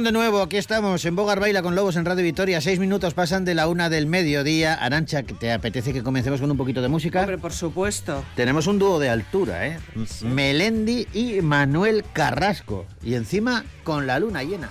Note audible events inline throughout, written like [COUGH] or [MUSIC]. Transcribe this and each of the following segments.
De nuevo, aquí estamos en Bogar Baila con Lobos en Radio Victoria. Seis minutos pasan de la una del mediodía. Arancha, ¿te apetece que comencemos con un poquito de música? Hombre, por supuesto. Tenemos un dúo de altura, ¿eh? Melendi y Manuel Carrasco. Y encima con la luna llena.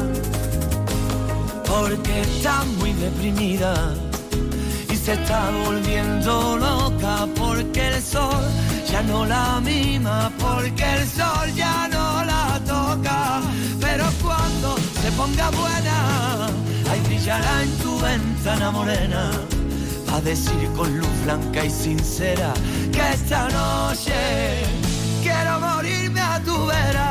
porque está muy deprimida y se está volviendo loca porque el sol ya no la mima, porque el sol ya no la toca. Pero cuando se ponga buena, ahí brillará en tu ventana morena. a decir con luz blanca y sincera que esta noche quiero morirme a tu vera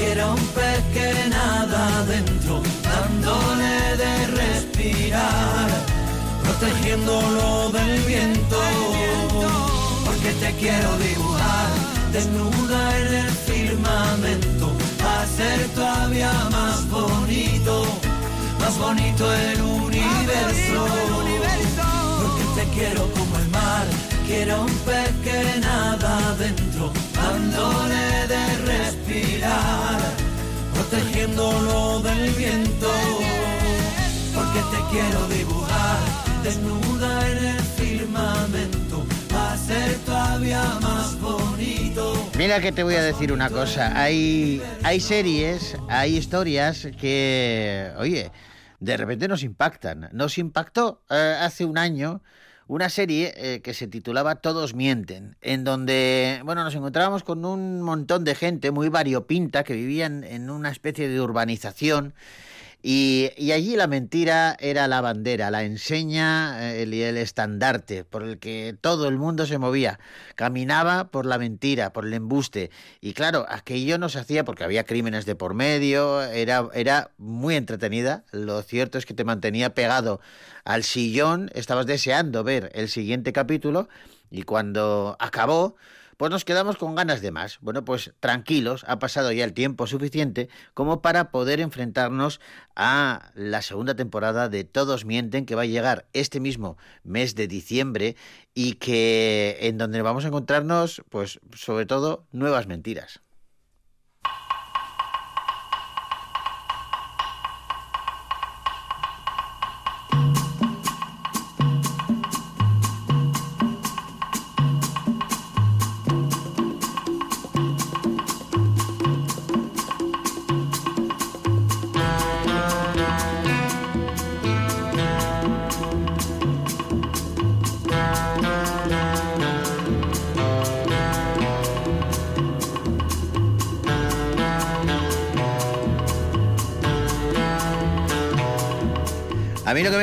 quiero un pez que nada adentro, dándole de respirar, protegiéndolo del viento. Porque te quiero dibujar, desnuda en el firmamento, hacer todavía más bonito, más bonito el universo. Porque te quiero quiero un pez que nada adentro dándole de respirar, protegiéndolo del viento, porque te quiero dibujar desnuda en el firmamento, a ser todavía más bonito. Mira que te voy a decir una cosa, hay, hay series, hay historias que, oye, de repente nos impactan. Nos impactó eh, hace un año una serie eh, que se titulaba Todos mienten, en donde, bueno, nos encontrábamos con un montón de gente muy variopinta que vivían en una especie de urbanización y, allí la mentira era la bandera, la enseña, el, el estandarte por el que todo el mundo se movía. Caminaba por la mentira, por el embuste. Y claro, aquello no se hacía porque había crímenes de por medio, era, era muy entretenida. Lo cierto es que te mantenía pegado al sillón, estabas deseando ver el siguiente capítulo y cuando acabó, pues nos quedamos con ganas de más. Bueno, pues tranquilos, ha pasado ya el tiempo suficiente como para poder enfrentarnos a la segunda temporada de Todos Mienten, que va a llegar este mismo mes de diciembre y que en donde vamos a encontrarnos, pues sobre todo, nuevas mentiras.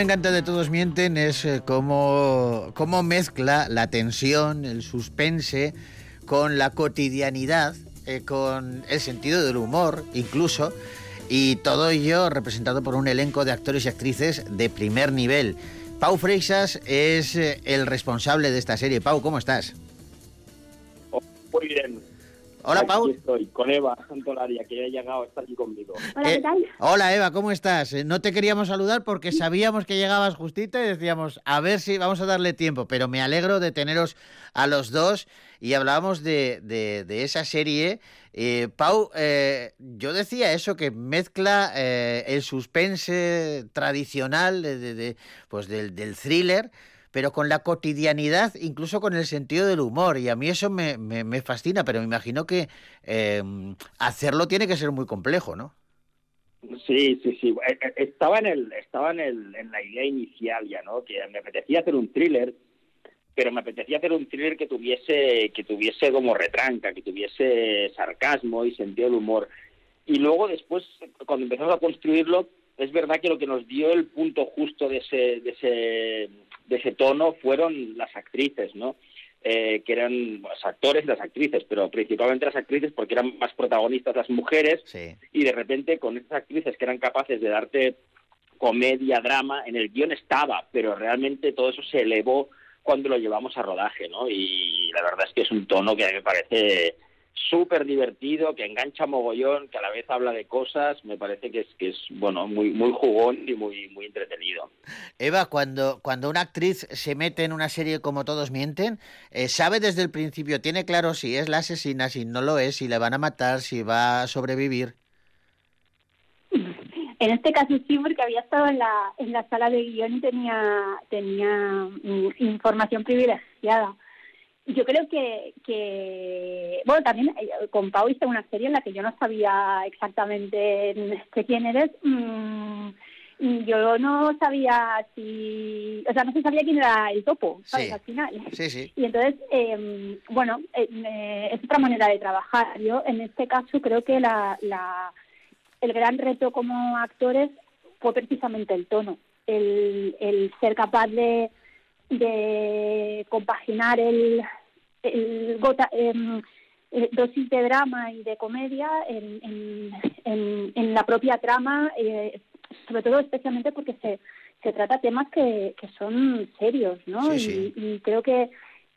Encanta de Todos Mienten es eh, cómo, cómo mezcla la tensión, el suspense, con la cotidianidad, eh, con el sentido del humor incluso, y todo ello representado por un elenco de actores y actrices de primer nivel. Pau Freixas es eh, el responsable de esta serie. Pau, ¿cómo estás? Muy bien. Hola, Aquí Pau. estoy con Eva Santolaria, que ya ha llegado, está aquí conmigo. Hola, Eh, ¿qué tal? Hola Eva, ¿cómo estás? Eh, No te queríamos saludar porque sabíamos que llegabas justita y decíamos, a ver si vamos a darle tiempo, pero me alegro de teneros a los dos y hablábamos de, de- de esa serie. Eh, Pau, eh, yo decía eso, que mezcla eh, el suspense tradicional de, de- de- pues del, del thriller, pero con la cotidianidad, incluso con el sentido del humor. Y a mí eso me, me- fascina, pero me imagino que eh, hacerlo tiene que ser muy complejo, ¿no? Sí, sí, sí. Eh, eh, Estaba en el, estaba en el, en la idea inicial ya, ¿no? Que me apetecía hacer un thriller, pero me apetecía hacer un thriller que tuviese, que tuviese como retranca, que tuviese sarcasmo y sentido del humor. Y luego después, cuando empezamos a construirlo, es verdad que lo que nos dio el punto justo de ese, de ese, de ese tono fueron las actrices, ¿no? Eh, que eran los actores y las actrices, pero principalmente las actrices porque eran más protagonistas las mujeres Sí. y de repente con esas actrices que eran capaces de darte comedia, drama, en el guion estaba, pero realmente todo eso se elevó cuando lo llevamos a rodaje, ¿no? Y la verdad es que es un tono que a mí me parece súper divertido, que engancha mogollón, que a la vez habla de cosas, me parece que es, que es bueno, muy, muy jugón y muy, muy entretenido. Eva, cuando, cuando una actriz se mete en una serie como Todos Mienten, eh, sabe desde el principio, tiene claro si es la asesina, si no lo es, si le van a matar, si va a sobrevivir. En este caso sí, porque había estado en la, en la sala de guion y tenía, tenía mm, información privilegiada. Yo creo que, que bueno, también eh, con Pau hice una serie en la que yo no sabía exactamente de quién eres. mm, yo no sabía si, o sea, no se sabía quién era el topo, ¿sabes? Sí. Al final. Sí, sí. Y entonces, eh, bueno, eh, es otra manera de trabajar. Yo, en este caso, creo que la, la, el gran reto como actores fue precisamente el tono, el, el ser capaz de, de compaginar el, el gota, em, eh, dosis de drama y de comedia en, en, en, en la propia trama, eh, sobre todo especialmente porque se, se trata temas que, que son serios, ¿no? Sí, sí. Y, y creo que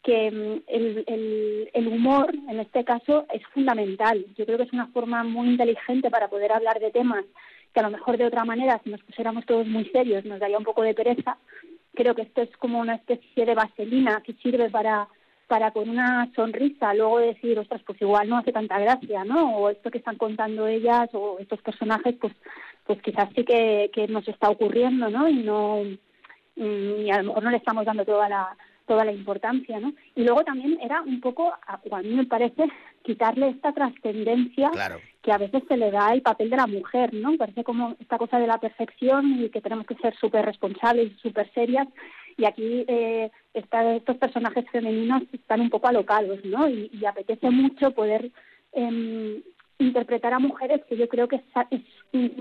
que mm, el, el, el humor, en este caso, es fundamental. Yo creo que es una forma muy inteligente para poder hablar de temas que a lo mejor de otra manera, si nos pusiéramos todos muy serios, nos daría un poco de pereza. Creo que esto es como una especie de vaselina que sirve para, para con una sonrisa luego decir, ostras, pues igual no hace tanta gracia, ¿no? O esto que están contando ellas o estos personajes, pues, pues quizás sí que, que nos está ocurriendo, ¿no? Y no y a lo mejor no le estamos dando toda la toda la importancia, ¿no? Y luego también era un poco, a o a mí me parece, quitarle esta trascendencia Claro. que a veces se le da al papel de la mujer, ¿no? Parece como esta cosa de la perfección y que tenemos que ser súper responsables, súper serias. Y aquí eh, está- estos personajes femeninos están un poco alocados, ¿no? Y, y apetece mucho poder em, interpretar a mujeres que yo creo que es-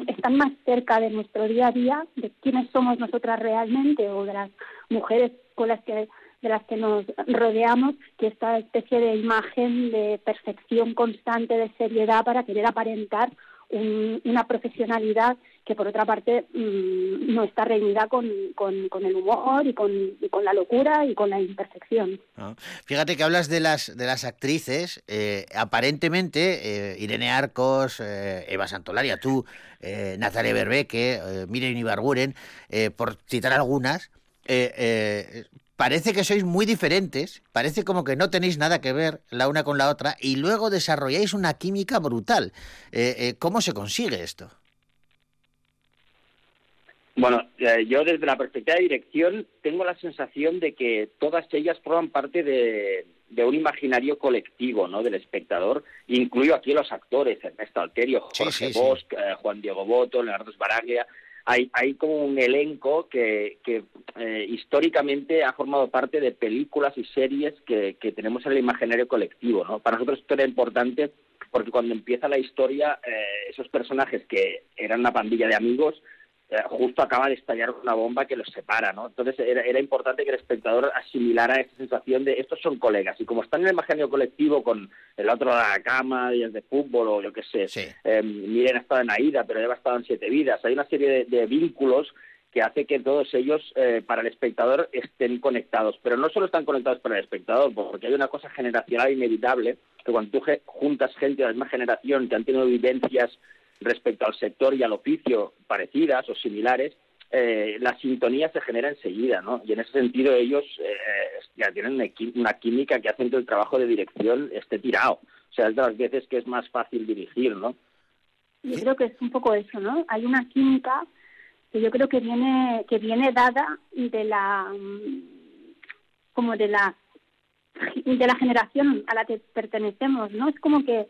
están más cerca de nuestro día a día, de quiénes somos nosotras realmente o de las mujeres con las que de las que nos rodeamos, que esta especie de imagen de perfección constante, de seriedad para querer aparentar un- una profesionalidad que por otra parte mm, no está reñida con, con, el humor y con, y con la locura y con la imperfección. ¿no? Fíjate que hablas de las de las actrices, eh, aparentemente eh, Irene Arcos, eh, Eva Santolaria, tú, Natalia Berbeque, Miren Ibarguren, por citar algunas, parece que sois muy diferentes, parece como que no tenéis nada que ver la una con la otra y luego desarrolláis una química brutal. Eh, eh, ¿Cómo se consigue esto? Bueno, eh, yo desde la perspectiva de dirección tengo la sensación de que todas ellas forman parte de, de un imaginario colectivo, ¿no? Del espectador. Incluyo aquí a los actores, Ernesto Alterio, Jorge sí, sí. Bosch, eh, Juan Diego Boto, Leonardo Sbaraglia. Hay, hay como un elenco que, que eh, históricamente ha formado parte de películas y series que, tenemos en el imaginario colectivo, ¿no? Para nosotros esto era importante porque cuando empieza la historia, eh, esos personajes que eran una pandilla de amigos justo acaba de estallar una bomba que los separa, ¿no? Entonces era, era, importante que el espectador asimilara esa sensación de estos son colegas y como están en el imaginario colectivo con el otro de la cama, días de fútbol o yo qué sé, Sí. eh, Miren ha estado en Aida, pero Eva ha estado en Siete Vidas, hay una serie de, de vínculos que hace que todos ellos eh, para el espectador estén conectados, pero no solo están conectados para el espectador, porque hay una cosa generacional inevitable, que cuando tú juntas gente de la misma generación que han tenido vivencias respecto al sector y al oficio parecidas o similares, eh, la sintonía se genera enseguida, ¿no? Y en ese sentido ellos eh, ya tienen una, química que hacen que el trabajo de dirección esté tirado. O sea, es de las veces que es más fácil dirigir, ¿no? Yo creo que es un poco eso, ¿no? Hay una química que yo creo que viene que viene dada de la como de la de la generación a la que pertenecemos, ¿no? Es como que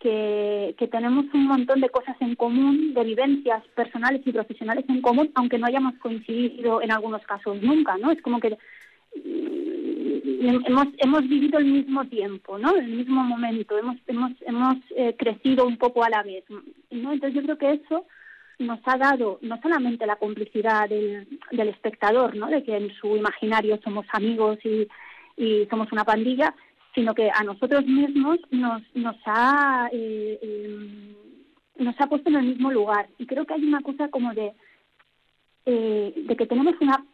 que, tenemos un montón de cosas en común, de vivencias personales y profesionales en común, aunque no hayamos coincidido en algunos casos nunca, ¿no? Es como que mm, hemos hemos vivido el mismo tiempo, ¿no? El mismo momento, hemos hemos hemos eh, crecido un poco a la vez, ¿no? Entonces yo creo que eso nos ha dado no solamente la complicidad del, del espectador, ¿no? De que en su imaginario somos amigos y, y somos una pandilla, sino que a nosotros mismos nos nos ha eh, eh, nos ha puesto en el mismo lugar y creo que hay una cosa como de eh, de que tenemos una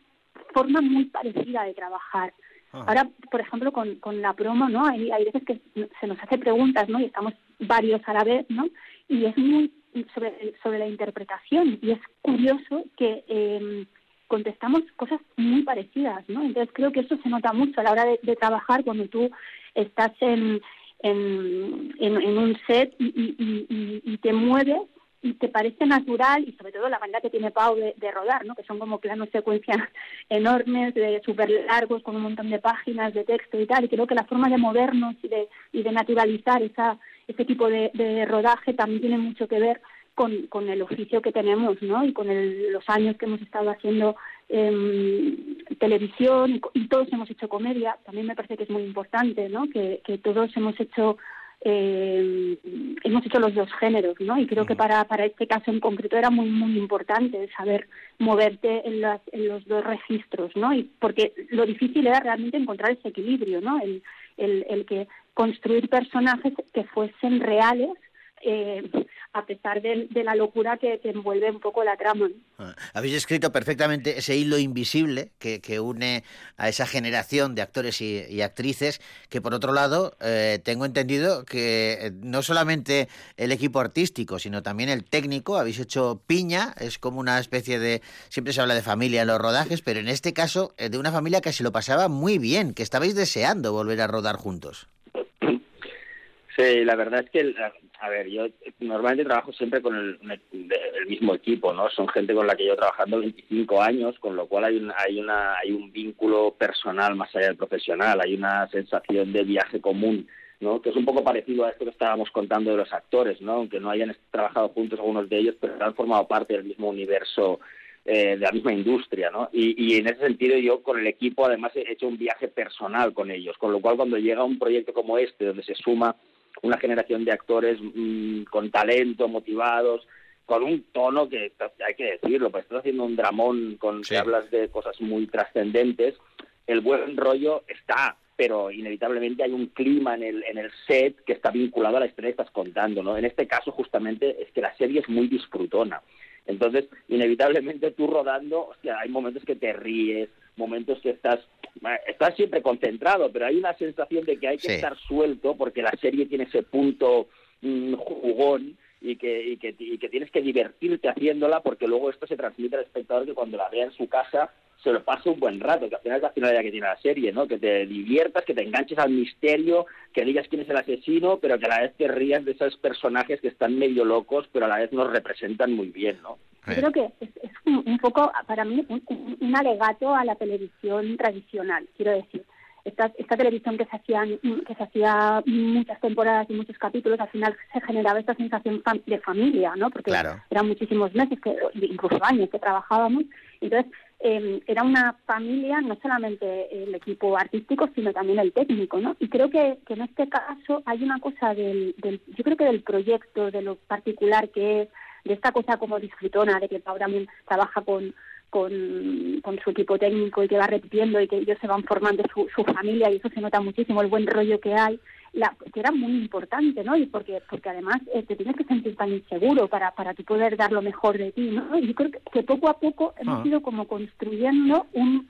forma muy parecida de trabajar. Ahora, por ejemplo, con, con la promo, ¿no? Hay, hay veces que se nos hace preguntas, ¿no? Y estamos varios a la vez, ¿no? Y es muy sobre, sobre la interpretación. Y es curioso que eh, contestamos cosas muy parecidas, ¿no? Entonces creo que eso se nota mucho a la hora de, trabajar cuando tú estás en, en, un set y, y, te mueves y te parece natural y sobre todo la manera que tiene Pau de, de rodar, ¿no? que son como planos secuencias [LAUGHS] enormes, de súper largos, con un montón de páginas de texto y tal, y creo que la forma de movernos y de, y de naturalizar esa, ese tipo de, de rodaje también tiene mucho que ver con, con el oficio que tenemos, ¿no? Y con el, los años que hemos estado haciendo eh, televisión y, y, todos hemos hecho comedia. También me parece que es muy importante, ¿no? Que, que todos hemos hecho eh, hemos hecho los dos géneros, ¿no? Y creo que para, para este caso en concreto era muy, muy importante saber moverte en, las, en los dos registros, ¿no? Y porque lo difícil era realmente encontrar ese equilibrio, ¿no? El, el, el que construir personajes que fuesen reales eh, a pesar de, de la locura que, envuelve un poco la trama. Ah, habéis escrito perfectamente ese hilo invisible que, une a esa generación de actores y, y actrices, que por otro lado eh, tengo entendido que no solamente el equipo artístico, sino también el técnico, habéis hecho piña, es como una especie de, siempre se habla de familia en los rodajes, pero en este caso eh, de una familia que se lo pasaba muy bien, que estabais deseando volver a rodar juntos. Sí, la verdad es que, a ver, yo normalmente trabajo siempre con el, mismo equipo, ¿no? Son gente con la que llevo trabajando 25 años, con lo cual hay un, hay, una, hay un vínculo personal más allá del profesional, hay una sensación de viaje común, ¿no? Que es un poco parecido a esto que estábamos contando de los actores, ¿no? Aunque no hayan trabajado juntos algunos de ellos, pero han formado parte del mismo universo eh, de la misma industria, ¿no? Y, y, en ese sentido yo con el equipo además he hecho un viaje personal con ellos, con lo cual cuando llega un proyecto como este, donde se suma una generación de actores mmm, con talento, motivados, con un tono que hay que decirlo, pues estás haciendo un dramón con sí. que hablas de cosas muy trascendentes, el buen rollo está, pero inevitablemente hay un clima en el, en el set que está vinculado a la historia que estás contando, ¿no? En este caso justamente es que la serie es muy disfrutona. Entonces, inevitablemente tú rodando, hostia, hay momentos que te ríes, momentos que estás estás siempre concentrado, pero hay una sensación de que hay que sí. estar suelto porque la serie tiene ese punto mmm, jugón y que, y, que, y que tienes que divertirte haciéndola porque luego esto se transmite al espectador que cuando la vea en su casa se lo pase un buen rato, que al final es la finalidad que tiene la serie, ¿no? Que te diviertas, que te enganches al misterio, que digas quién es el asesino, pero que a la vez te rías de esos personajes que están medio locos, pero a la vez nos representan muy bien, ¿no? Yo creo que es, es un, un, poco, para mí, un, un, alegato a la televisión tradicional, quiero decir. Esta, esta televisión que se, hacían, que se hacía muchas temporadas y muchos capítulos, al final se generaba esta sensación de familia, ¿no? Porque claro. eran muchísimos meses, que, incluso años que trabajábamos. Entonces, eh, era una familia, no solamente el equipo artístico, sino también el técnico, ¿no? Y creo que, que en este caso hay una cosa del, del, yo creo que del proyecto, de lo particular que es, de esta cosa como disfrutona, de que Pau también trabaja con, con, con, su equipo técnico y que va repitiendo y que ellos se van formando su, su familia y eso se nota muchísimo, el buen rollo que hay, la, que era muy importante, ¿no? Y porque, porque además eh, te tienes que sentir tan inseguro para, para tu poder dar lo mejor de ti, ¿no? Y yo creo que, poco a poco hemos ah. ido como construyendo un,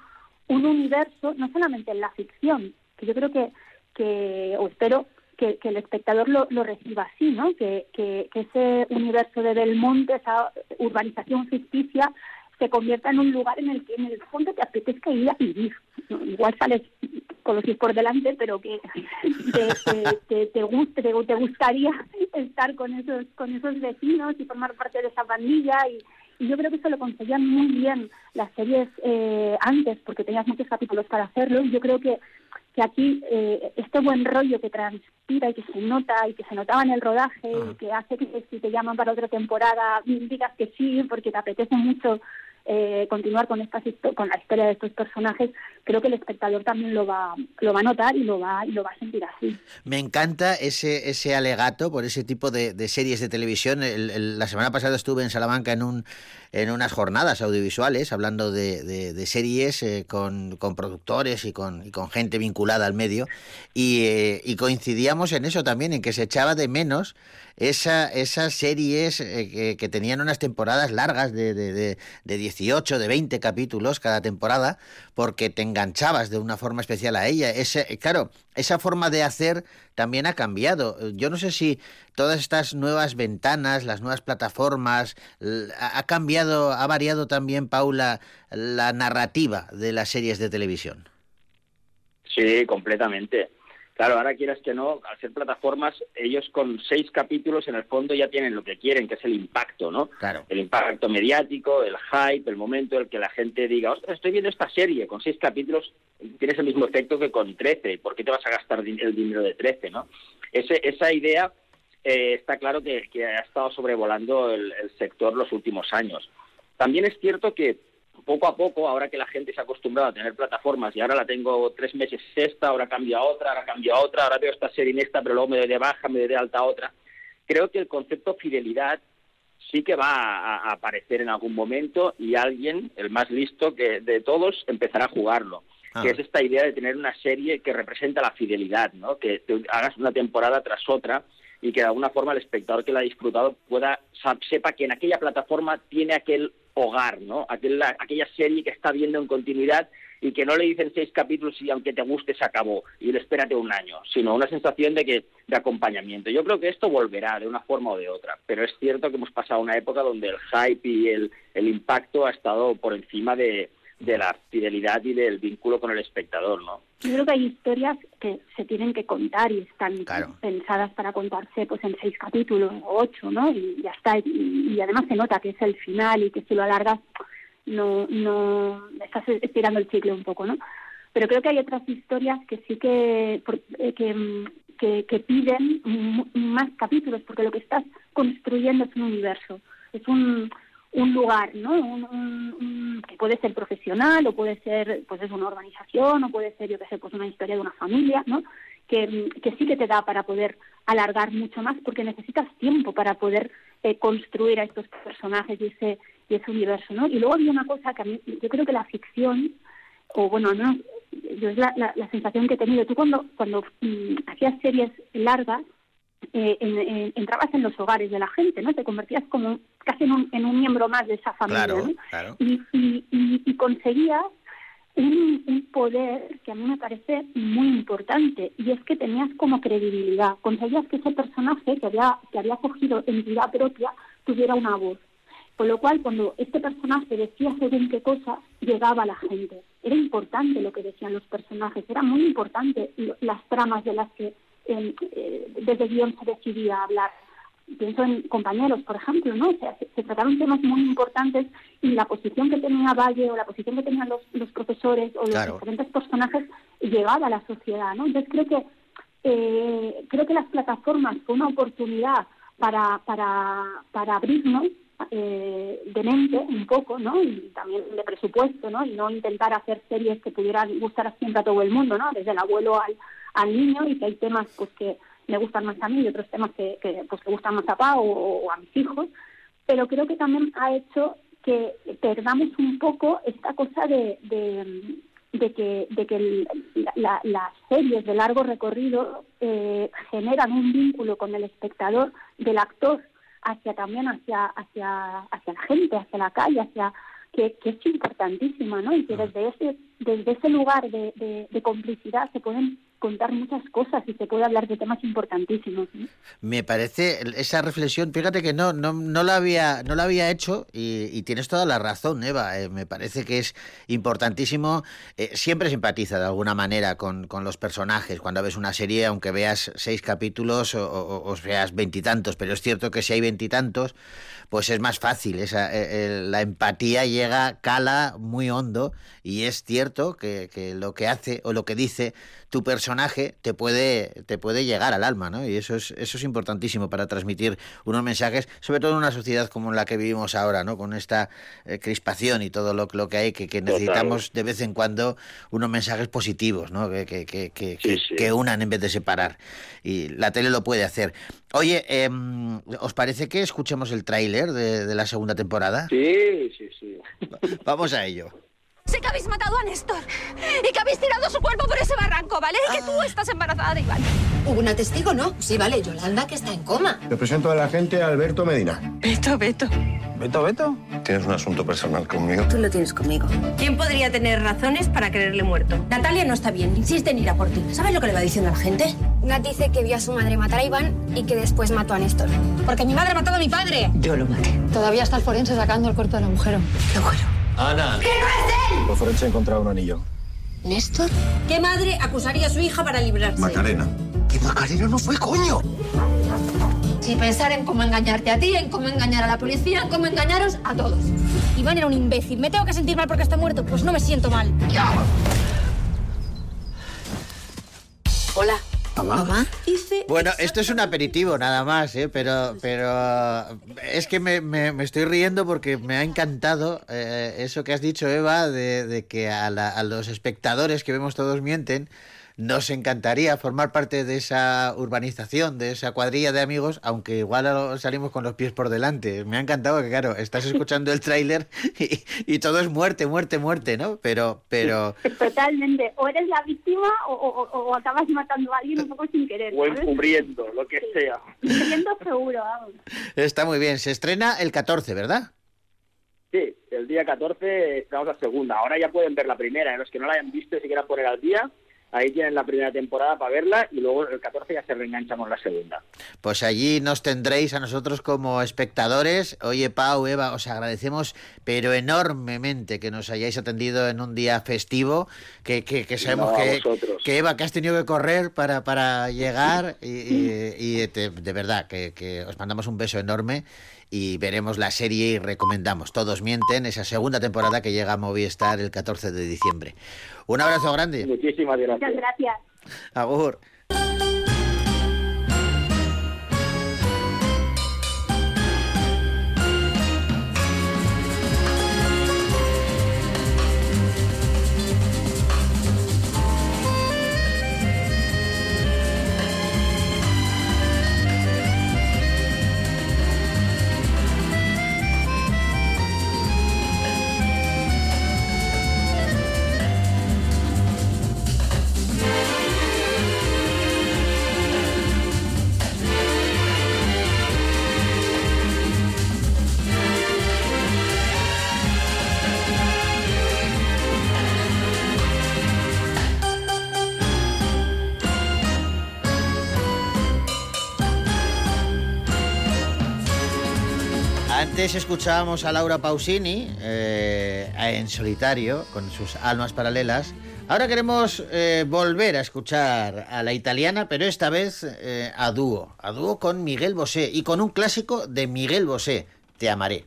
un universo, no solamente en la ficción, que yo creo que, que o espero que, el espectador lo, lo, reciba así, ¿no? Que, que, ese universo de Belmonte, esa urbanización ficticia, se convierta en un lugar en el que en el fondo te apetezca ir a vivir. Igual sales con los pies por delante, pero que [LAUGHS] te, te, te, guste, te, te, gustaría estar con esos, con esos vecinos y formar parte de esa pandilla y, y yo creo que eso lo conseguían muy bien las series eh, antes, porque tenías muchos capítulos para hacerlo. Y yo creo que, que aquí eh, este buen rollo que transpira y que se nota y que se notaba en el rodaje y que hace que si te llaman para otra temporada digas que sí, porque te apetece mucho eh, continuar con esta con la historia de estos personajes, creo que el espectador también lo va lo va a notar y lo va y lo va a sentir así. Me encanta ese ese alegato por ese tipo de, series de televisión. la semana pasada estuve en Salamanca en un en unas jornadas audiovisuales hablando de, series eh, con, con, productores y con, y con gente vinculada al medio y, eh, y coincidíamos en eso también en que se echaba de menos esa, esas series eh, que, tenían unas temporadas largas de, de, de, 18, de 20 capítulos cada temporada, porque te enganchabas de una forma especial a ella. Ese, claro, esa forma de hacer también ha cambiado. Yo no sé si todas estas nuevas ventanas, las nuevas plataformas, ha cambiado, ha variado también, Paula, la narrativa de las series de televisión. Sí, completamente. Claro, ahora quieras que no, al ser plataformas, ellos con seis capítulos en el fondo ya tienen lo que quieren, que es el impacto, ¿no? Claro. El impacto mediático, el hype, el momento en el que la gente diga, ostras, estoy viendo esta serie, con seis capítulos tienes el mismo efecto que con trece, ¿por qué te vas a gastar el dinero de trece, no? Ese, esa idea eh, está claro que, ha estado sobrevolando el sector los últimos años. También es cierto que poco a poco, ahora que la gente se ha acostumbrado a tener plataformas y ahora la tengo tres meses esta, ahora cambio a otra, ahora cambio a otra, ahora veo esta serie en esta, pero luego me doy de baja, me doy de alta a otra, creo que el concepto fidelidad sí que va a, aparecer en algún momento y alguien, el más listo que de todos, empezará a jugarlo. Ah. Que es esta idea de tener una serie que representa la fidelidad, ¿no? Que te hagas una temporada tras otra y que de alguna forma el espectador que la ha disfrutado pueda sepa que en aquella plataforma tiene aquel hogar, ¿no? Aquella, aquella serie que está viendo en continuidad y que no le dicen seis capítulos y aunque te guste se acabó y le espérate un año, sino una sensación de que de acompañamiento. Yo creo que esto volverá de una forma o de otra, pero es cierto que hemos pasado una época donde el hype y el, el impacto ha estado por encima de, de la fidelidad y del vínculo con el espectador, ¿no? Yo creo que hay historias que se tienen que contar y están pensadas para contarse pues en seis capítulos o ocho, ¿no? Y ya está. Y, además se nota que es el final y que si lo alargas no no estás estirando el ciclo un poco, ¿no? Pero creo que hay otras historias que sí que eh, que, que piden más capítulos porque lo que estás construyendo es un universo, es un un lugar, ¿no? Un, que puede ser profesional o puede ser, pues es una organización o puede ser, yo qué sé, pues una historia de una familia, ¿no? Que, que sí que te da para poder alargar mucho más porque necesitas tiempo para poder eh, construir a estos personajes y ese, y ese universo, ¿no? Y luego había una cosa que a mí, yo creo que la ficción, o bueno, no, yo es la, la, sensación que he tenido. Tú cuando, cuando mm, hacías series largas, eh, entrabas en los hogares de la gente, ¿no? Te convertías como casi en un, en un miembro más de esa familia, Y, y, conseguías un, poder que a mí me parece muy importante y es que tenías como credibilidad. Conseguías que ese personaje que había, que había cogido entidad propia tuviera una voz. Con lo cual, cuando este personaje decía según qué cosa, llegaba a la gente. Era importante lo que decían los personajes, era muy importante las tramas de las que eh, desde guion se decidía hablar. Pienso en compañeros, por ejemplo, ¿no? O sea, se, trataron temas muy importantes y la posición que tenía Valle o la posición que tenían los, los profesores o los diferentes personajes llegaba a la sociedad, ¿no? Entonces creo que eh, creo que las plataformas fue una oportunidad para para para abrirnos eh, de mente un poco, ¿no? Y también de presupuesto, ¿no? Y no intentar hacer series que pudieran gustar siempre a todo el mundo, ¿no? Desde el abuelo al, al niño y que hay temas pues que me gustan más a mí y otros temas que, que pues que gustan más a papá o, a mis hijos pero creo que también ha hecho que perdamos un poco esta cosa de, de, que, de que las series de largo recorrido eh, generan un vínculo con el espectador del actor hacia también hacia hacia hacia la gente, hacia la calle, hacia que, que es importantísima, ¿no? Y que desde ese desde ese lugar de, de complicidad se pueden contar muchas cosas y se puede hablar de temas importantísimos. Me parece esa reflexión, fíjate que no no, no la había no la había hecho y, tienes toda la razón, Eva. Eh, me parece que es importantísimo. Eh, siempre simpatiza de alguna manera con, con, los personajes cuando ves una serie, aunque veas seis capítulos o, o, veas veintitantos, pero es cierto que si hay veintitantos, pues es más fácil. Esa, eh, la empatía llega, cala muy hondo y es cierto que, que lo que hace o lo que dice tu personaje te puede, te puede llegar al alma, ¿no? Y eso es, eso es importantísimo para transmitir unos mensajes, sobre todo en una sociedad como la que vivimos ahora, ¿no? Con esta eh, crispación y todo lo, lo que hay, que, necesitamos de vez en cuando unos mensajes positivos, ¿no? Que, que, que, que, unan en vez de separar. Y la tele lo puede hacer. Oye, em, ¿os parece que escuchemos el tráiler de, de la segunda temporada? Sí, sí, sí. Vamos a ello. Sé que habéis matado a Néstor y que habéis tirado su cuerpo por ese barranco, ¿vale? Y que tú ah. estás embarazada de Iván. ¿Hubo una testigo, no? Sí, vale, Yolanda, que está en coma. Te presento a la gente Alberto Medina. Beto, Beto. ¿Beto, Beto? Tienes un asunto personal conmigo. Tú lo tienes conmigo. ¿Quién podría tener razones para creerle muerto? Natalia no está bien, insiste en ir a por ti. ¿Sabes lo que le va diciendo a la gente? Nat dice que vio a su madre matar a Iván y que después mató a Néstor. Porque mi madre ha matado a mi padre. Yo lo maté. Todavía está el forense sacando el cuerpo del agujero. ¿Qué agujero? Ana. ¡Que no es él! Los forenses encontrado un anillo. ¿Néstor? ¿Qué madre acusaría a su hija para librarse? Macarena. ¿Que Macarena no fue coño? Si pensar en cómo engañarte a ti, en cómo engañar a la policía, en cómo engañaros a todos. Iván era un imbécil. ¿Me tengo que sentir mal porque está muerto? Pues no me siento mal. Hola. ¿Mamá? Bueno, esto es un aperitivo nada más, ¿eh? pero, pero es que me, me, estoy riendo porque me ha encantado eh, eso que has dicho, Eva, de, de que a, a los espectadores que vemos todos mienten nos encantaría formar parte de esa urbanización, de esa cuadrilla de amigos, aunque igual salimos con los pies por delante. Me ha encantado que, claro, estás [LAUGHS] escuchando el tráiler y, todo es muerte, muerte, muerte, ¿no? Pero, pero... Totalmente. O eres la víctima o, acabas matando a alguien un poco sin querer. O encubriendo, lo que sea. Encubriendo seguro, vamos. Está muy bien. Se estrena el 14, ¿verdad? Sí, el día 14 estamos la segunda. Ahora ya pueden ver la primera. ¿eh? Los que no la hayan visto, si quieran poner al día, Ahí tienen la primera temporada para verla y luego el 14 ya se reenganchamos la segunda. Pues allí nos tendréis a nosotros como espectadores. Oye, Pau, Eva, os agradecemos, pero enormemente que nos hayáis atendido en un día festivo, que, que, sabemos que, que, Eva, que has tenido que correr para, para llegar y, de verdad que, que os mandamos un beso enorme y veremos la serie y recomendamos. Todos mienten, esa segunda temporada que llega a Movistar el 14 de diciembre. Un abrazo grande. Muchísimas gracias. Muchas gracias. Agur. Antes escuchábamos a Laura Pausini eh, en solitario con sus almas paralelas. Ahora queremos eh, volver a escuchar a la italiana, pero esta vez eh, a dúo, a dúo con Miguel Bosé y con un clásico de Miguel Bosé, Te amaré.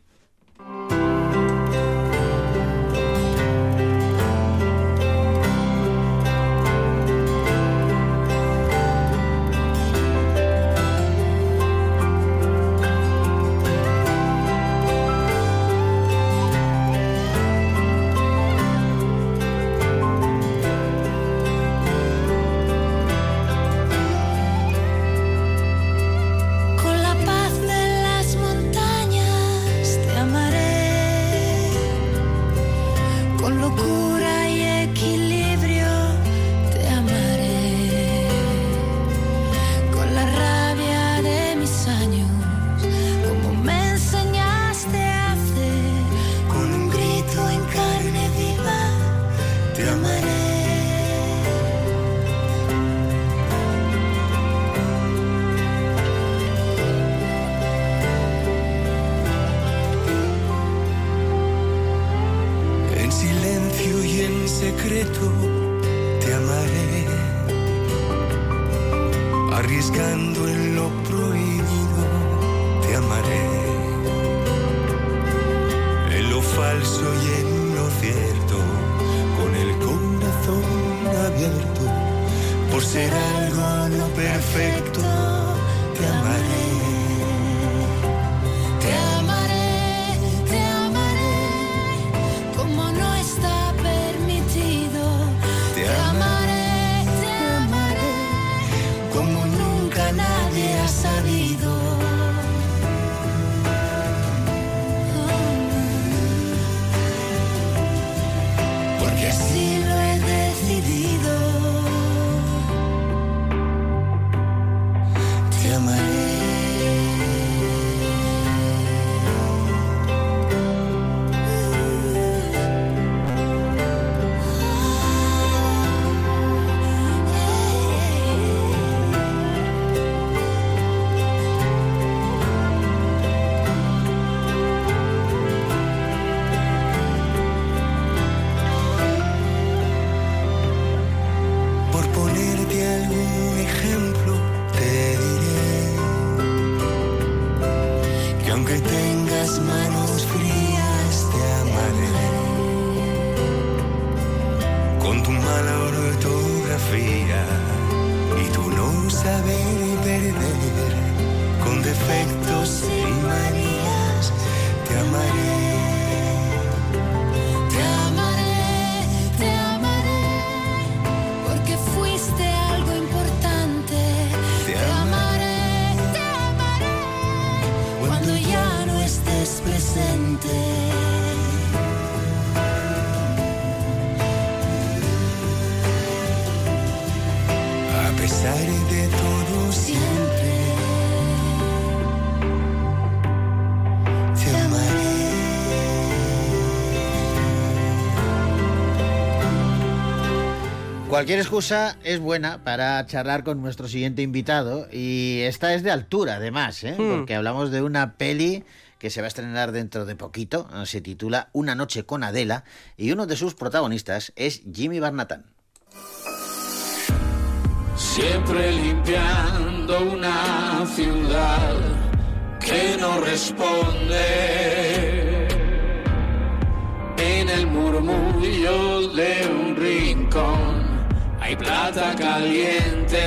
Tu mala ortografía y tu no saber perder, con defectos y manías, te amaré. Cualquier excusa es buena para charlar con nuestro siguiente invitado y esta es de altura además, ¿eh? Hmm. porque hablamos de una peli que se va a estrenar dentro de poquito, se titula Una noche con Adela y uno de sus protagonistas es Jimmy Barnatán. Siempre limpiando una ciudad que no responde. En el murmullo de un rincón hay plata caliente.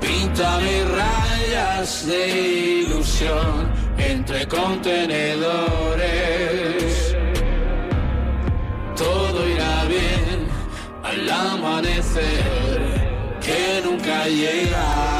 Píntame rayas de ilusión entre contenedores. Todo irá bien al amanecer que nunca llega.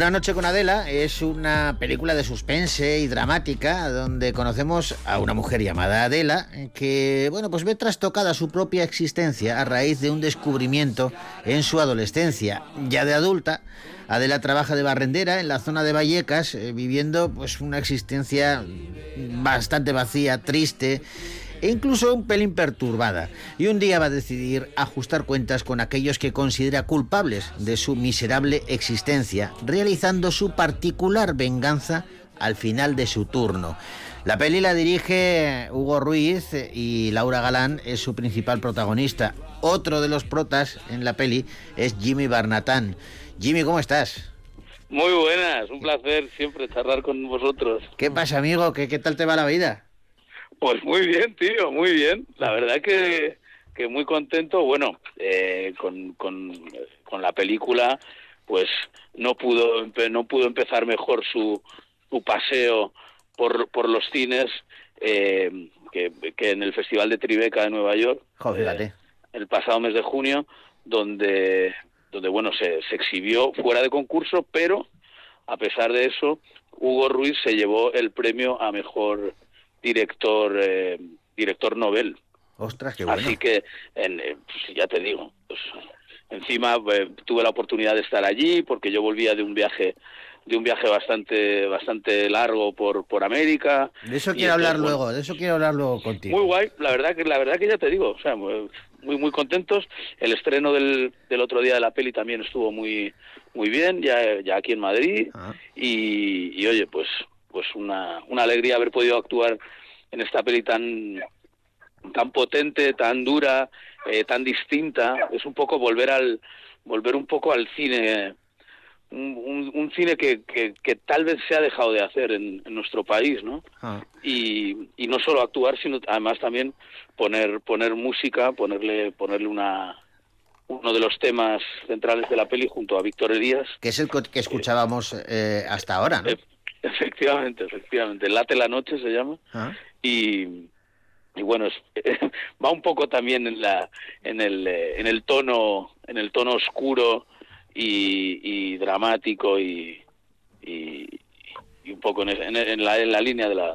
Una noche con Adela es una película de suspense y dramática donde conocemos a una mujer llamada Adela que, bueno, pues ve trastocada su propia existencia a raíz de un descubrimiento en su adolescencia. Ya de adulta, Adela trabaja de barrendera en la zona de Vallecas, eh, viviendo pues una existencia bastante vacía, triste e incluso un pelín perturbada. Y un día va a decidir ajustar cuentas con aquellos que considera culpables de su miserable existencia, realizando su particular venganza al final de su turno. La peli la dirige Hugo Ruiz y Laura Galán es su principal protagonista. Otro de los protas en la peli es Jimmy Barnatán. Jimmy, ¿cómo estás? Muy buenas, un placer siempre charlar con vosotros. ¿Qué pasa, amigo? ¿Qué, qué tal te va la vida? Pues muy bien, tío, muy bien. La verdad que, que muy contento. Bueno, eh, con, con, con la película, pues no pudo no pudo empezar mejor su, su paseo por, por los cines eh, que, que en el Festival de Tribeca de Nueva York. Joder, fíjate. el pasado mes de junio, donde, donde bueno, se, se exhibió fuera de concurso, pero a pesar de eso, Hugo Ruiz se llevó el premio a mejor director eh, director Nobel. Ostras, qué bueno. Así que, en, eh, pues, ya te digo, pues, encima eh, tuve la oportunidad de estar allí porque yo volvía de un viaje de un viaje bastante bastante largo por por América. De eso quiero hablar bueno, luego, de eso quiero hablar luego contigo. muy guay, la verdad que la verdad que ya te digo, o sea, mu- muy muy contentos. El estreno del, del otro día de la peli también estuvo muy muy bien, ya, ya aquí en Madrid. Y, y, oye, pues pues una, una alegría haber podido actuar en esta peli tan tan potente, tan dura, eh, tan distinta. Es un poco volver al volver un poco al cine un, un, un cine que, que, que, tal vez se ha dejado de hacer en, en nuestro país, ¿no? Ah. Y, y no solo actuar, sino además también poner poner música, ponerle ponerle una uno de los temas centrales de la peli junto a Víctor Elías. Que es el que escuchábamos eh, hasta ahora, ¿no? [LAUGHS] Efectivamente, efectivamente. Late la noche se llama. Ah. y y bueno es- [LAUGHS] va un poco también en la en el eh, en el tono en el tono oscuro y, y dramático y, y, y un poco en, en- en la, en la línea de la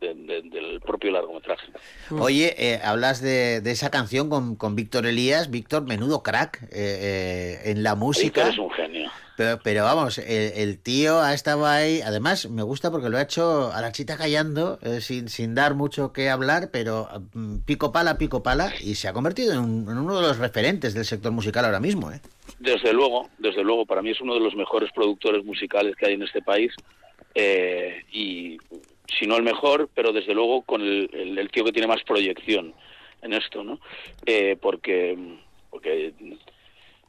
de- de- del propio largometraje Oye, eh, hablas de, de esa canción con, con Víctor Elías. Víctor, menudo crack eh, eh, en la música. Víctor es un genio Pero, pero vamos, el, el tío ha estado ahí. Además, me gusta porque lo ha hecho a la chita callando, eh, sin, sin dar mucho que hablar, pero mm, pico pala, pico pala, y se ha convertido en, un- en uno de los referentes del sector musical ahora mismo. ¿eh? Desde luego, desde luego, para mí es uno de los mejores productores musicales que hay en este país eh, y si no el mejor, pero desde luego con el, el- el tío que tiene más proyección en esto, ¿no? Eh, porque, porque,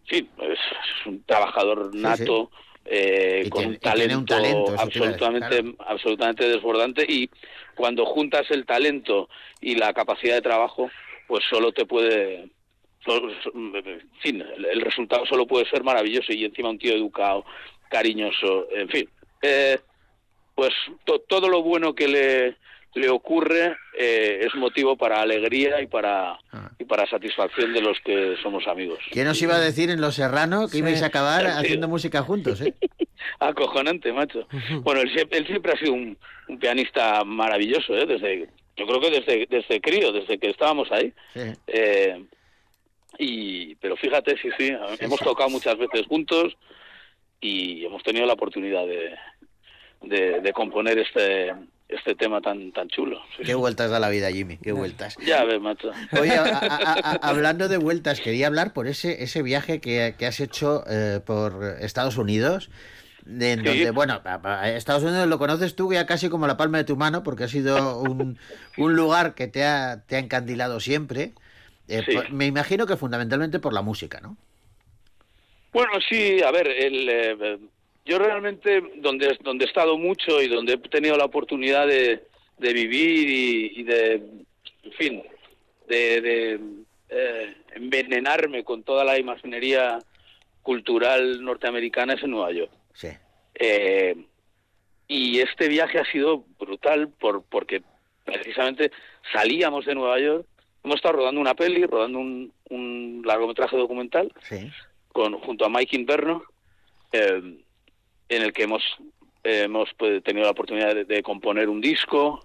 sí, es, es un trabajador Sí, nato. eh, con tiene- un talento, un absolutamente absolutamente desbordante y cuando juntas el talento y la capacidad de trabajo pues solo te puede solo- so- en fin, el, el resultado solo puede ser maravilloso y encima un tío educado, cariñoso, en fin. Eh, pues to- todo lo bueno que le, le ocurre eh, es motivo para alegría y para, Ah. y para satisfacción de los que somos amigos. ¿Quién os iba a decir en Los Serrano que ibais a acabar Sí. haciendo música juntos? ¿eh? [LAUGHS] Acojonante, macho. Bueno, él siempre, él siempre ha sido un, un pianista maravilloso, ¿eh? Desde, yo creo que desde, desde crío, desde que estábamos ahí. Sí. Eh, y, pero fíjate, sí, sí, hemos tocado muchas veces juntos y hemos tenido la oportunidad de, de, de componer este este tema tan tan chulo. Sí, Qué vueltas da la vida, Jimmy, qué vueltas. Ya ves, macho. [LAUGHS] Oye, a- a- a- [LAUGHS] hablando de vueltas, quería hablar por ese, ese viaje que, que has hecho eh, por Estados Unidos, de, en Sí. donde, bueno, Estados Unidos lo conoces tú ya casi como la palma de tu mano, porque ha sido un, un lugar que te ha, te ha encandilado siempre. Eh, Sí. por- me imagino que fundamentalmente por la música, ¿no? Bueno, sí, a ver, el, eh, yo realmente donde, donde he estado mucho y donde he tenido la oportunidad de, de vivir y, y de, en fin, de, de, eh, envenenarme con toda la imaginería cultural norteamericana es en Nueva York. Sí. Eh, y este viaje ha sido brutal por, porque precisamente salíamos de Nueva York, hemos estado rodando una peli, rodando un, un largometraje documental Sí. con, junto a Mike Inverno, eh, en el que hemos, eh, hemos pues, tenido la oportunidad de, de componer un disco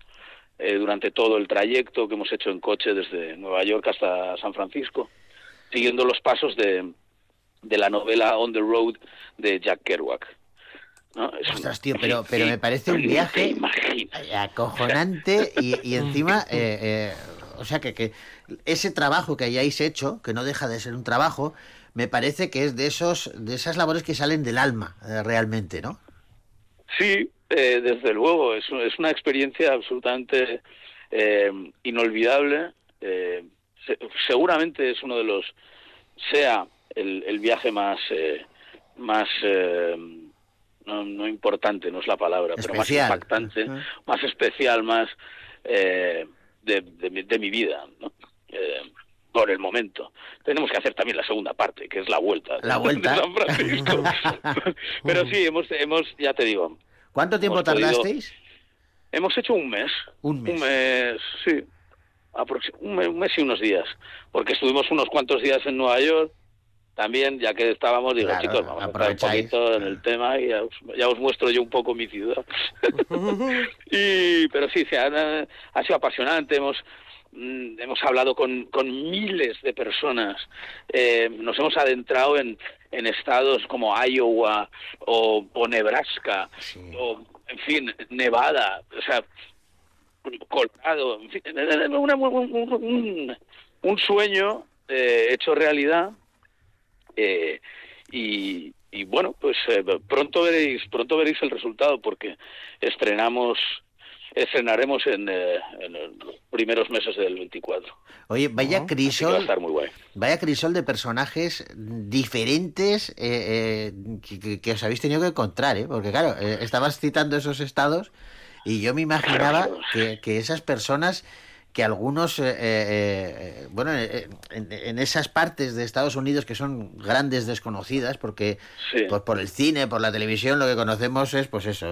eh, durante todo el trayecto que hemos hecho en coche desde Nueva York hasta San Francisco, siguiendo los pasos de, de la novela On the Road de Jack Kerouac. ¿no? Ostras, tío, pero, pero me parece un viaje acojonante [LAUGHS] y, y encima, eh, eh, o sea, que, que ese trabajo que hayáis hecho, que no deja de ser un trabajo, me parece que es de esos de esas labores que salen del alma, eh, realmente, ¿no? Sí, eh, desde luego, es, es una experiencia absolutamente eh, inolvidable. eh, se- seguramente es uno de los, sea el, el viaje más, eh, más eh, no, no importante, no es la palabra, pero más impactante, más especial, más eh, de, de mi- de mi vida, ¿no? Eh, por el momento. Tenemos que hacer también la segunda parte, que es la vuelta. La [LAUGHS] de vuelta. San Francisco. [LAUGHS] Pero sí, hemos, hemos, ya te digo, ¿Cuánto tiempo Hemos podido- tardasteis? hemos hecho un mes. Un mes. Un mes, sí. Un, mes, un mes y unos días. Porque estuvimos unos cuantos días en Nueva York. También, ya que estábamos, digo, Claro, chicos, vamos a estar un poquito en el tema y ya os, ya os muestro yo un poco mi ciudad. [LAUGHS] y, pero sí, sí, ha, ha sido apasionante. Hemos, mm, hemos hablado con, con miles de personas. Eh, nos hemos adentrado en, en estados como Iowa o, o Nebraska o, en fin, Nevada. O sea, Colorado, en fin, una- un, un- un sueño eh, hecho realidad eh, y, y bueno, pues eh, pronto veréis, pronto veréis el resultado porque estrenamos, estrenaremos en, eh, en los primeros meses del 24. Oye, vaya va a crisol, estar muy guay. vaya crisol de personajes diferentes eh, eh, que, que- os habéis tenido que encontrar, ¿eh? Porque claro, eh, estabas citando esos estados y yo me imaginaba que, que esas personas que algunos, eh, eh, eh, bueno, eh, en, en esas partes de Estados Unidos que son grandes desconocidas, porque pues por el cine, por la televisión, lo que conocemos es, pues eso,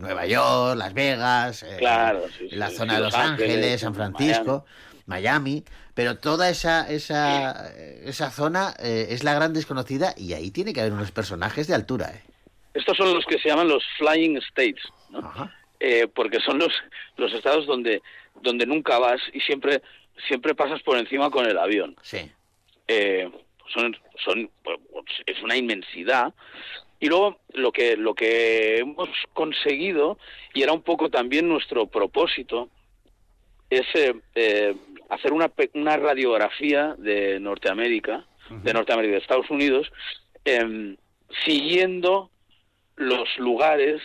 Nueva York, Las Vegas, Claro, sí, sí, la zona de Los Ángeles, Ángeles, San Francisco, Miami, pero toda esa esa, esa zona eh, es la gran desconocida y ahí tiene que haber unos personajes de altura, ¿eh? Estos son los que se llaman los flying states, ¿no? Eh, porque son los los estados donde donde nunca vas y siempre siempre pasas por encima con el avión. Sí. Eh, son son pues, es una inmensidad y luego lo que lo que hemos conseguido y era un poco también nuestro propósito es eh, eh, hacer una una radiografía de Norteamérica de Norteamérica de Estados Unidos em, siguiendo los lugares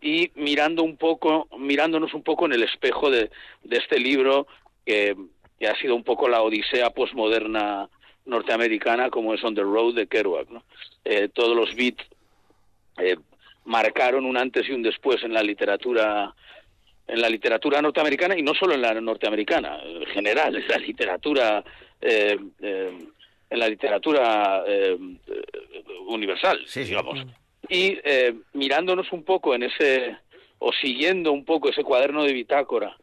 y mirando un poco, mirándonos un poco en el espejo de, de este libro que, que ha sido un poco la odisea posmoderna norteamericana como es On the Road de Kerouac. ¿no? Eh, todos los beats eh, marcaron un antes y un después en la literatura en la literatura norteamericana y no solo en la norteamericana, en general, en la literatura eh, eh, en la literatura eh, universal, digamos y eh, mirándonos un poco en ese o siguiendo un poco ese cuaderno de bitácora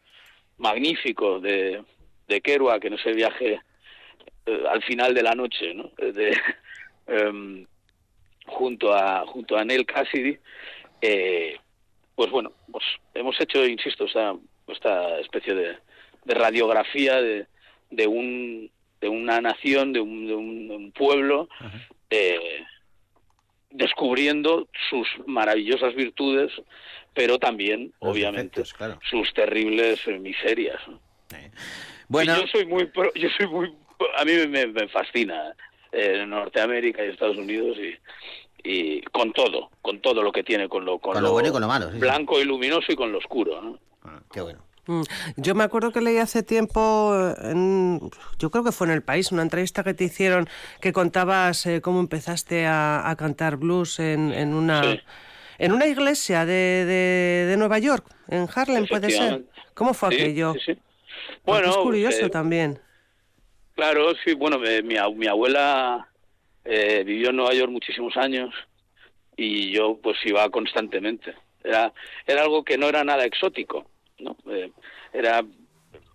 magnífico de, de Kerouac en ese viaje eh, al final de la noche, ¿no? Eh, De, [LAUGHS] em, junto a junto a Neil Cassidy, eh, pues bueno, pues hemos hecho, insisto, esta, esta especie de, de radiografía de, de un de una nación, de un, de un, de un pueblo, eh, descubriendo sus maravillosas virtudes, pero también, obviamente, sus terribles eh, miserias. ¿no? Bueno. Y yo soy muy, pro- yo soy muy, a mí me, me fascina eh, Norteamérica y Estados Unidos y, y con todo, con todo lo que tiene, con lo, con Con lo bueno y con lo malo, sí, sí. blanco y luminoso y con lo oscuro. ¿no? Qué bueno. Mm, Yo me acuerdo que leí hace tiempo, en- yo creo que fue en El País, una entrevista que te hicieron que contabas eh, cómo empezaste a, a cantar blues en, en una en una iglesia de, de, de Nueva York, en Harlem, puede ser. ¿Cómo fue Sí, aquello? sí, Bueno, es curioso eh, también. Claro, sí, bueno, eh, mi, mi abuela eh, vivió en Nueva York muchísimos años y yo pues iba constantemente. Era, era algo que no era nada exótico, ¿no? Eh, era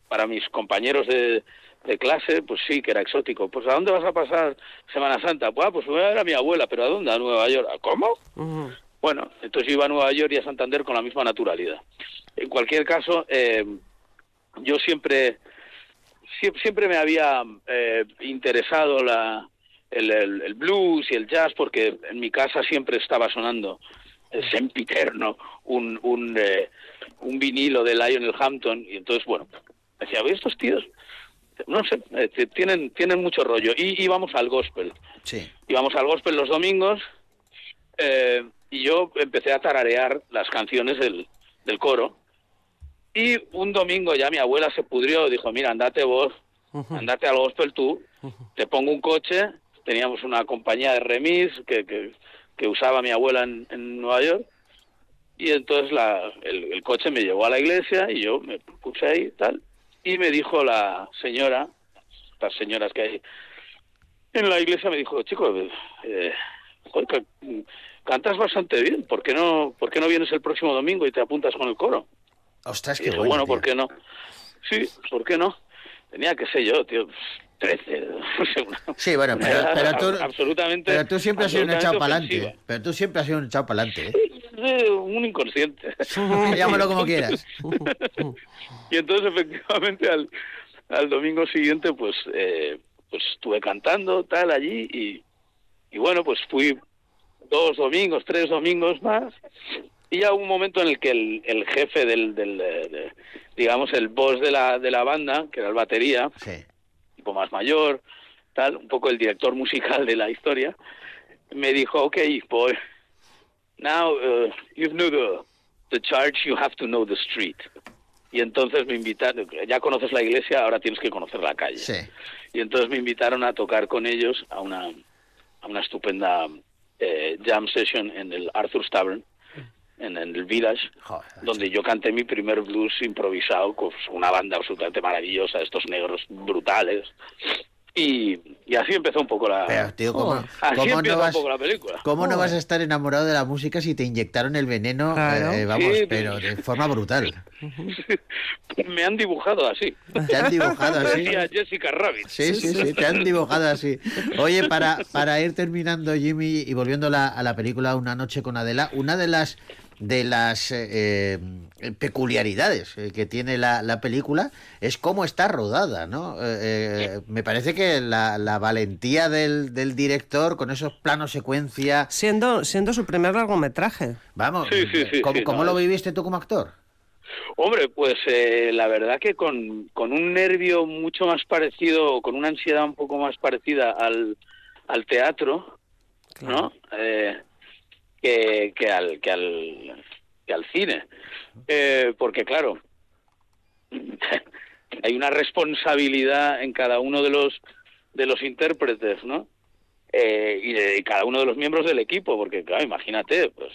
para mis compañeros de, de clase, pues sí que era exótico. Pues ¿a dónde vas a pasar Semana Santa? Pues, ah, pues voy a ver a mi abuela, pero ¿a dónde? A Nueva York. ¿A ¿Cómo? Bueno, entonces yo iba a Nueva York y a Santander con la misma naturalidad. En cualquier caso, eh, yo siempre sie- siempre me había eh, interesado la, el, el- el blues y el jazz porque en mi casa siempre estaba sonando sempiterno un, un, eh, un vinilo de Lionel Hampton y entonces, bueno, decía, "Oye, estos tíos, no sé, eh, tienen, tienen mucho rollo. Y íbamos al gospel. Sí. Íbamos al gospel los domingos eh, y yo empecé a tararear las canciones del, del coro. Y un domingo ya mi abuela se pudrió, dijo, mira, andate vos, andate al gospel tú, te pongo un coche, teníamos una compañía de remis que, que, que usaba mi abuela en, en Nueva York, y entonces la, el, el coche me llevó a la iglesia y yo me puse ahí y tal, y me dijo la señora, las señoras que hay en la iglesia, me dijo, chico, eh, joder, ca- cantas bastante bien, ¿por qué, no, ¿por qué no vienes el próximo domingo y te apuntas con el coro? Ostras, Y qué dije, bueno. tío. ¿por qué no? Sí, ¿por qué no? Tenía que ser yo, tío, 13. [LAUGHS] Sí, bueno, pero, [LAUGHS] pero tú, absolutamente. pero tú siempre has sido un echado para adelante. Pero tú siempre has sido un echado para adelante. Eh, Un inconsciente. [LAUGHS] Llámalo como quieras. y entonces, efectivamente, al, al domingo siguiente, pues, eh, pues estuve cantando, tal, allí, y, y bueno, pues fui dos domingos, tres domingos más, y ya hubo un momento en el que el, el jefe del, del eh, de- digamos, el boss de la, de la banda, que era el batería, tipo más mayor, tal, un poco el director musical de la historia, me dijo, ok, boy, now uh, you know the, the church, you have to know the street. Y entonces me invitaron, ya conoces la iglesia, ahora tienes que conocer la calle. Sí. Y entonces me invitaron a tocar con ellos a una, a una estupenda eh, jam session en el Arthur's Tavern, en, en el Village, donde yo canté mi primer blues improvisado con una banda absolutamente maravillosa, estos negros brutales. Y, y así empezó un poco la, Pero, tío, ¿cómo, así cómo empieza no vas, un poco la película. cómo no vas a estar enamorado de la música si te inyectaron el veneno, Claro. eh, vamos, Sí, pero de forma brutal? Me han dibujado así. Te han dibujado así. Decía Jessica Rabbit. Sí, sí, sí, te han dibujado así. Oye, para, para ir terminando, Jimmy, y volviendo a la, a la película Una noche con Adela, una de las de las eh, eh, peculiaridades eh, que tiene la, la película es cómo está rodada, ¿no? Eh, eh, me parece que la, la valentía del, del director con esos planos secuencia... Siendo, siendo su primer largometraje. Vamos, Sí, sí, sí, ¿cómo, sí, cómo no, lo viviste tú como actor? Hombre, pues eh, la verdad que con, con un nervio mucho más parecido, con una ansiedad un poco más parecida al, al teatro, ¿no? Eh, que, que, al, que, al, que al cine. Eh, porque claro, [LAUGHS] hay una responsabilidad en cada uno de los, de los intérpretes, ¿no? Eh, y de cada uno de los miembros del equipo, porque claro, imagínate, pues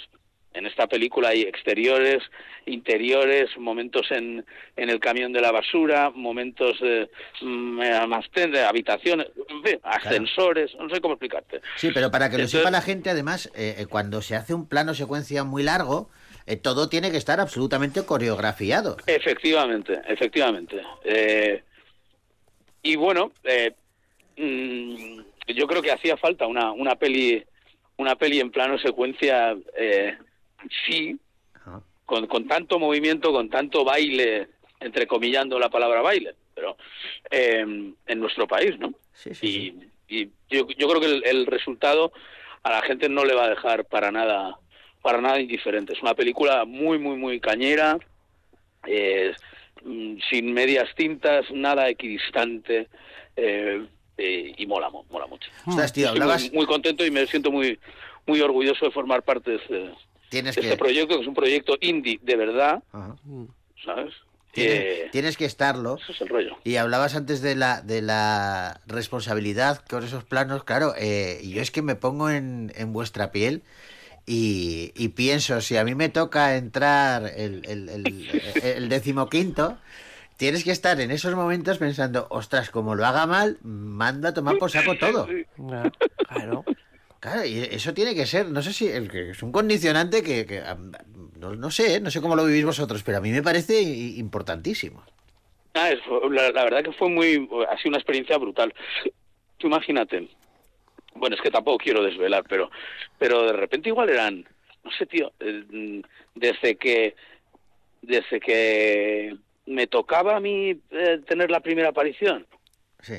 en esta película hay exteriores, interiores, momentos en, en el camión de la basura, momentos de mm, almacén, de habitaciones, en fin, ascensores, no sé cómo explicarte. Sí, pero para que lo Entonces- sepa la gente, además, eh, eh, cuando se hace un plano secuencia muy largo, eh, todo tiene que estar absolutamente coreografiado. Efectivamente, efectivamente. Eh, y bueno, eh, mm, yo creo que hacía falta una, una peli una peli en plano secuencia, eh, sí, con, con tanto movimiento, con tanto baile, entrecomillando la palabra baile, pero eh, en nuestro país, ¿no? y y yo, yo creo que el, el resultado a la gente no le va a dejar para nada para nada indiferente. Es una película muy, muy, muy cañera, eh, mm, sin medias tintas, nada equidistante, eh, eh, y mola, mo- mola mucho. Ostras, tío, Estoy hablabas- muy, muy contento y me siento muy, muy orgulloso de formar parte de este, Tienes de que- este proyecto, que es un proyecto indie de verdad, ¿sabes? Tienes, Eh, tienes que estarlo. ese es el rollo. Y hablabas antes de la, de la responsabilidad con esos planos. Claro, eh, yo es que me pongo en, en vuestra piel y, y pienso, si a mí me toca entrar el, el, el, el decimoquinto, tienes que estar en esos momentos pensando, ostras, como lo haga mal, manda a tomar por saco todo. [LAUGHS] Claro. Claro, y eso tiene que ser, no sé si el que es un condicionante que, que, no, no sé, no sé cómo lo vivís vosotros, pero a mí me parece importantísimo. Ah, es- la, la verdad que fue muy, ha sido una experiencia brutal. Tú imagínate, bueno, es que tampoco quiero desvelar, pero, pero de repente igual eran, no sé, tío, eh, desde que, desde que me tocaba a mí eh, tener la primera aparición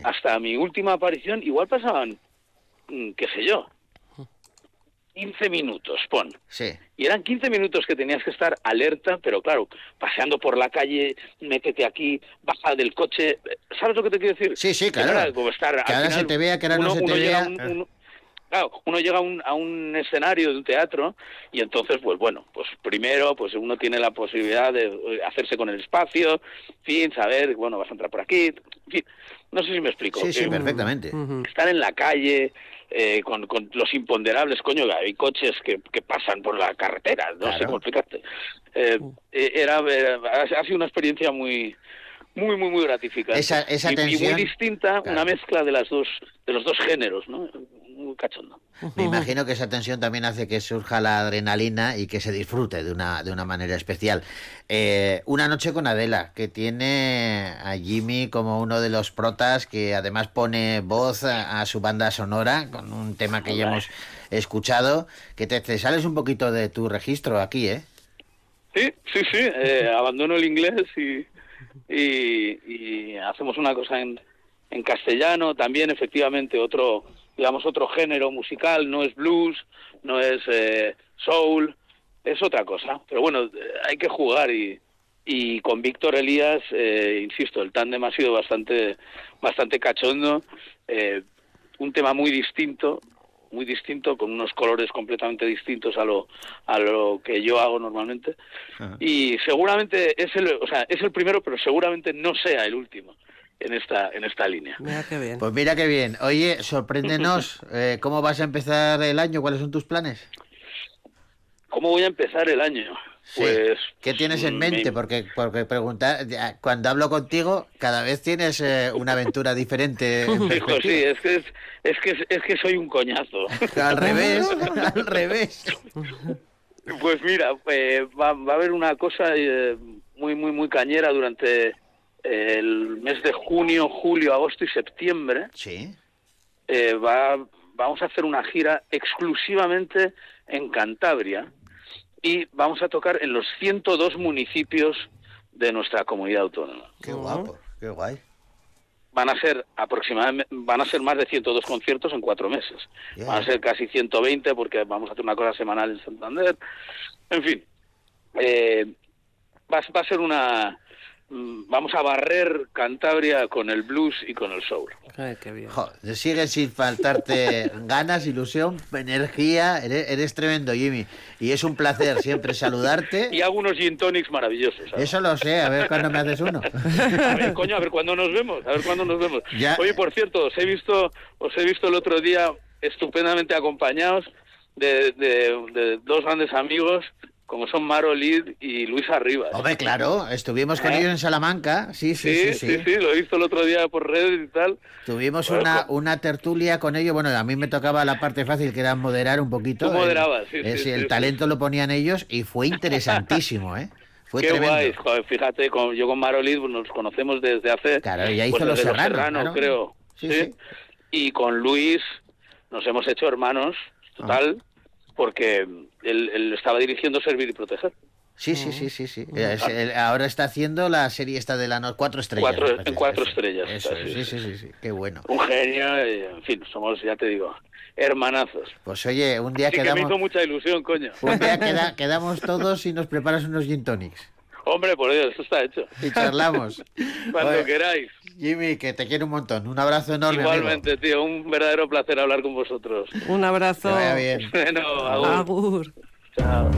hasta mi última aparición, igual pasaban, mm, qué sé yo, 15 minutos, pon. Sí. Y eran 15 minutos que tenías que estar alerta, pero claro, paseando por la calle, métete aquí, baja del coche. ¿Sabes lo que te quiero decir? Sí, sí, Que claro. no era como estar, Que ahora se te vea, que ahora no uno- se te vea. a un- uno- claro, uno llega a un, a un escenario de un teatro y entonces, pues bueno, pues primero, pues uno tiene la posibilidad de eh, hacerse con el espacio, en fin, saber, bueno, vas a entrar por aquí, en fin, no sé si me explico. Sí, sí, Eh, perfectamente. estar en la calle eh, con, con los imponderables, coño, hay coches que, que pasan por la carretera, no sé cómo explicarte. Eh, eh, era, era- ha sido una experiencia muy muy muy muy gratificante. Esa- esa Y- muy distinta una mezcla de las dos de los dos géneros no muy cachondo. Me imagino que esa tensión también hace que surja la adrenalina y que se disfrute de una, de una manera especial. Eh, una noche con Adela, que tiene a Jimmy como uno de los protas, que además pone voz a, a su banda sonora con un tema que ya hemos escuchado, que te, te sales un poquito de tu registro aquí, ¿eh? sí sí sí eh, [LAUGHS] abandono el inglés y, y, y hacemos una cosa en, en castellano también efectivamente otro digamos otro género musical no es blues no es eh, soul es otra cosa. Pero bueno hay que jugar y y con Víctor Elías eh, insisto el tándem ha sido bastante bastante cachondo eh, un tema muy distinto, muy distinto, con unos colores completamente distintos a lo, a lo que yo hago normalmente. Y seguramente es el, o sea, es el primero, pero seguramente no sea el último en esta, en esta línea. Mira qué bien. Pues mira qué bien. Oye, sorpréndenos, [LAUGHS] eh, ¿cómo vas a empezar el año? ¿Cuáles son tus planes? ¿Cómo voy a empezar el año? Sí. Pues ¿Qué tienes en mm, mente? me- Porque, porque preguntar, cuando hablo contigo, cada vez tienes eh, una aventura diferente. [LAUGHS] en Hijo, sí, perspectiva. es que, es, es que es que soy un coñazo. [LAUGHS] Al revés, [LAUGHS] al revés. Pues mira, eh, va, va a haber una cosa eh, muy, muy, muy cañera durante el mes de junio, julio, agosto y septiembre. Sí. Eh, va, vamos a hacer una gira exclusivamente en Cantabria y vamos a tocar en los 102 municipios de nuestra comunidad autónoma. Qué guapo, qué guay. Van a ser aproximadamente, van a ser más de 102 conciertos en cuatro meses. Van a ser casi 120 porque vamos a hacer una cosa semanal en Santander. En fin, eh, va, va a ser una... mm, Vamos a barrer Cantabria con el blues y con el soul. Ay, qué bien. Jo, sigue sin faltarte [LAUGHS] ganas, ilusión, energía. Eres, eres tremendo, Jimmy. Y es un placer siempre saludarte. [LAUGHS] Y hago unos gin tonics maravillosos. ¿sabes? Eso lo sé, a ver cuándo me haces uno. A ver, coño, a ver cuándo nos vemos, a ver cuándo nos vemos. Ya. Oye, por cierto, os he visto, os he visto el otro día estupendamente acompañados de, de- de dos grandes amigos, como son Maro Lid y Luis Arribas. Hombre, claro, estuvimos con ¿Eh? ellos en Salamanca. Sí, sí, sí. sí, sí, sí, lo he visto el otro día por redes y tal. Tuvimos Bueno, una, co- una tertulia con ellos. Bueno, a mí me tocaba la parte fácil, que era moderar un poquito. Tú El- moderabas, sí, eh, sí, sí, el talento lo ponían ellos y fue [LAUGHS] interesantísimo, ¿eh? Fue Qué tremendo. guay, joder, fíjate, con- yo con Maro Lid pues, nos conocemos desde hace... Claro, ella hizo pues, Los desde Serrano, claro. creo. Sí. Y con Luis nos hemos hecho hermanos, total, porque él, él estaba dirigiendo Servir y Proteger. Sí, sí, sí, sí, sí. Él ahora está haciendo la serie esta de la no- cuatro estrellas. Cuatro- en cuatro Eso, estrellas Eso, sí, sí, sí, sí. Qué bueno. Un genio, en fin, somos, ya te digo, hermanazos. Pues oye, un día Así que me quedamos, hizo mucha ilusión, coño. un día queda- [LAUGHS] quedamos todos y nos preparas unos gin tonics. Hombre, por Dios, esto está hecho. Y charlamos. [LAUGHS] Cuando queráis. Jimmy, que te quiero un montón. Un abrazo enorme. amigo. Igualmente, tío, un verdadero placer hablar con vosotros. Un abrazo. Que vaya bien. [LAUGHS] Bueno, agur. Agur. Chao.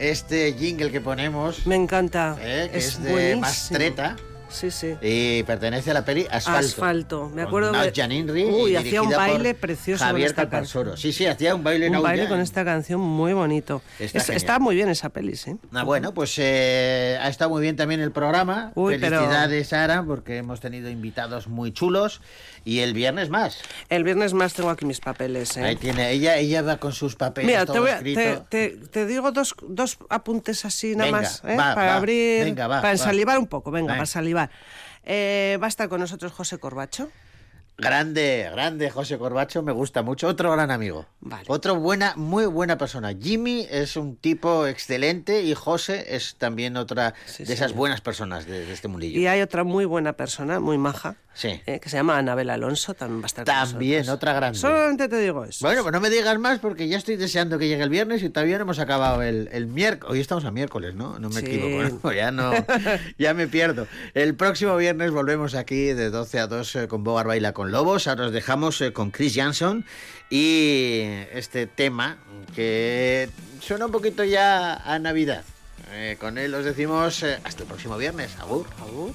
Este jingle que ponemos. Me encanta. eh, que es, es de buenísimo. Mastreta. Sí, sí. Y pertenece a la peli Asfalto. Asfalto. Me con acuerdo Nash que- Janinri Uy, hacía un baile precioso con Javier Calparsoro. Sí, sí, hacía un baile en Un baile con esta canción muy bonito. Está Es- está muy bien esa peli, sí. Ah, bueno, pues eh, ha estado muy bien también el programa. Uy, pero- Felicidades, Sara, porque hemos tenido invitados muy chulos. Y el viernes más. El viernes más tengo aquí mis papeles. ¿eh? Ahí tiene, ella, ella va con sus papeles Mira, todo te, voy a- escrito. te, te- te digo dos, dos apuntes así nada Venga, más, ¿eh? va, para va, abrir, venga, va, para va. ensalivar un poco, venga, Venga. para salivar. Eh, va a estar con nosotros José Corbacho. Grande, grande, José Corbacho, me gusta mucho. Otro gran amigo. Vale. Otro buena, muy buena persona. Jimmy es un tipo excelente y José es también otra Sí, de esas señor. buenas personas de, de este mundillo. Y hay otra muy buena persona, muy maja, Sí. eh, que se llama Anabel Alonso, también va a estar con También, nosotros. otra grande. Solamente te digo eso. Bueno, pues no me digas más porque ya estoy deseando que llegue el viernes y todavía no hemos acabado el, el miércoles. Hoy estamos a miércoles, ¿no? No me Sí. equivoco, ¿no? [LAUGHS] Ya no, ya me pierdo. El próximo viernes volvemos aquí de 12 a 2 eh, con Bogar Baila con Lobos. Ahora os dejamos eh, con Chris Jansson y este tema que suena un poquito ya a Navidad. Eh, con él os decimos eh, hasta el próximo viernes. Agur. Agur.